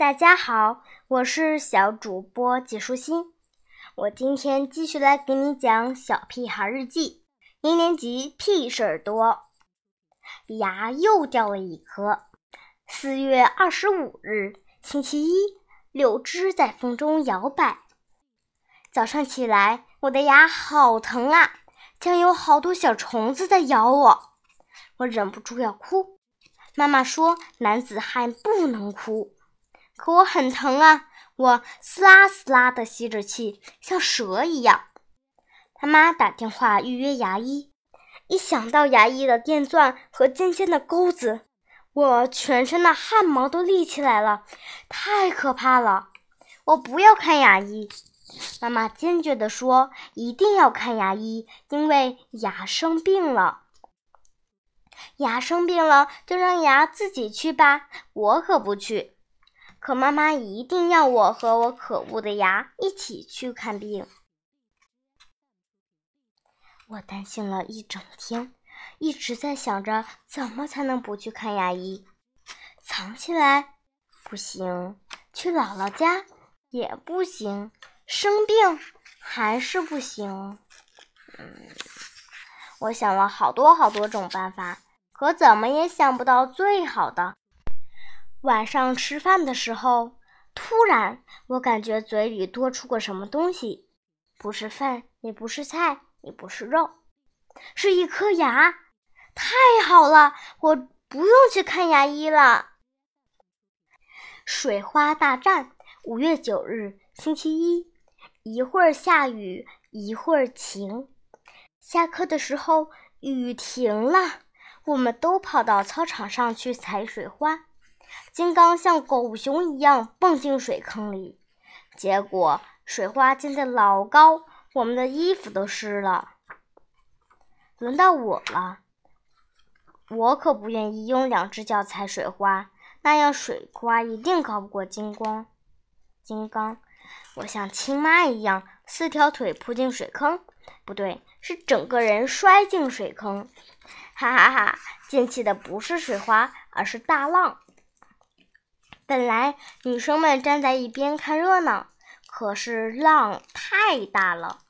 大家好，我是小主播季舒欣。我今天继续来给你讲《小屁孩日记》一年级屁事儿多，牙又掉了一颗。四月二十五日，星期一，柳枝在风中摇摆。早上起来，我的牙好疼啊，像有好多小虫子在咬我，我忍不住要哭。妈妈说，男子汉不能哭。可我很疼啊！我嘶啦嘶啦的吸着气，像蛇一样。他妈打电话预约牙医，一想到牙医的电钻和尖尖的钩子，我全身的汗毛都立起来了，太可怕了！我不要看牙医。妈妈坚决地说：“一定要看牙医，因为牙生病了。牙生病了，就让牙自己去吧，我可不去。”可妈妈一定要我和我可恶的牙一起去看病。我担心了一整天，一直在想着怎么才能不去看牙医。藏起来不行，去姥姥家也不行，生病还是不行。嗯，我想了好多好多种办法，可怎么也想不到最好的。晚上吃饭的时候，突然我感觉嘴里多出个什么东西，不是饭，也不是菜，也不是肉，是一颗牙。太好了，我不用去看牙医了。水花大战，五月九日，星期一，一会儿下雨，一会儿晴。下课的时候，雨停了，我们都跑到操场上去采水花。金刚像狗熊一样蹦进水坑里，结果水花溅得老高，我们的衣服都湿了。轮到我了，我可不愿意用两只脚踩水花，那样水花一定高不过金光。金刚，我像亲妈一样，四条腿扑进水坑，不对，是整个人摔进水坑。哈哈哈！溅起的不是水花，而是大浪。本来女生们站在一边看热闹，可是浪太大了，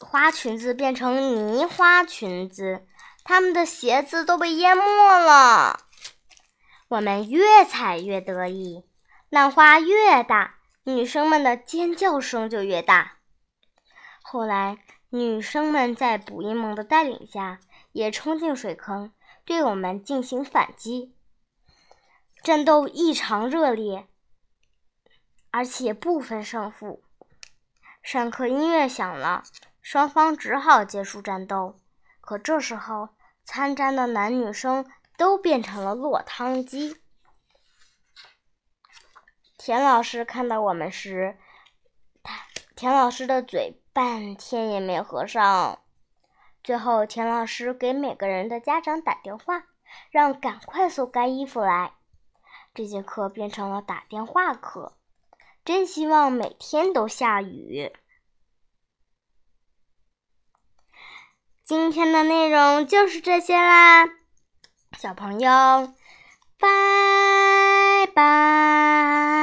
花裙子变成泥花裙子，她们的鞋子都被淹没了。我们越踩越得意，浪花越大，女生们的尖叫声就越大。后来，女生们在卜一萌的带领下，也冲进水坑，对我们进行反击。战斗异常热烈，而且不分胜负。上课音乐响了，双方只好结束战斗。可这时候，参战的男女生都变成了落汤鸡。田老师看到我们时，他田老师的嘴半天也没合上。最后，田老师给每个人的家长打电话，让赶快送干衣服来。这节课变成了打电话课，真希望每天都下雨。今天的内容就是这些啦，小朋友，拜拜。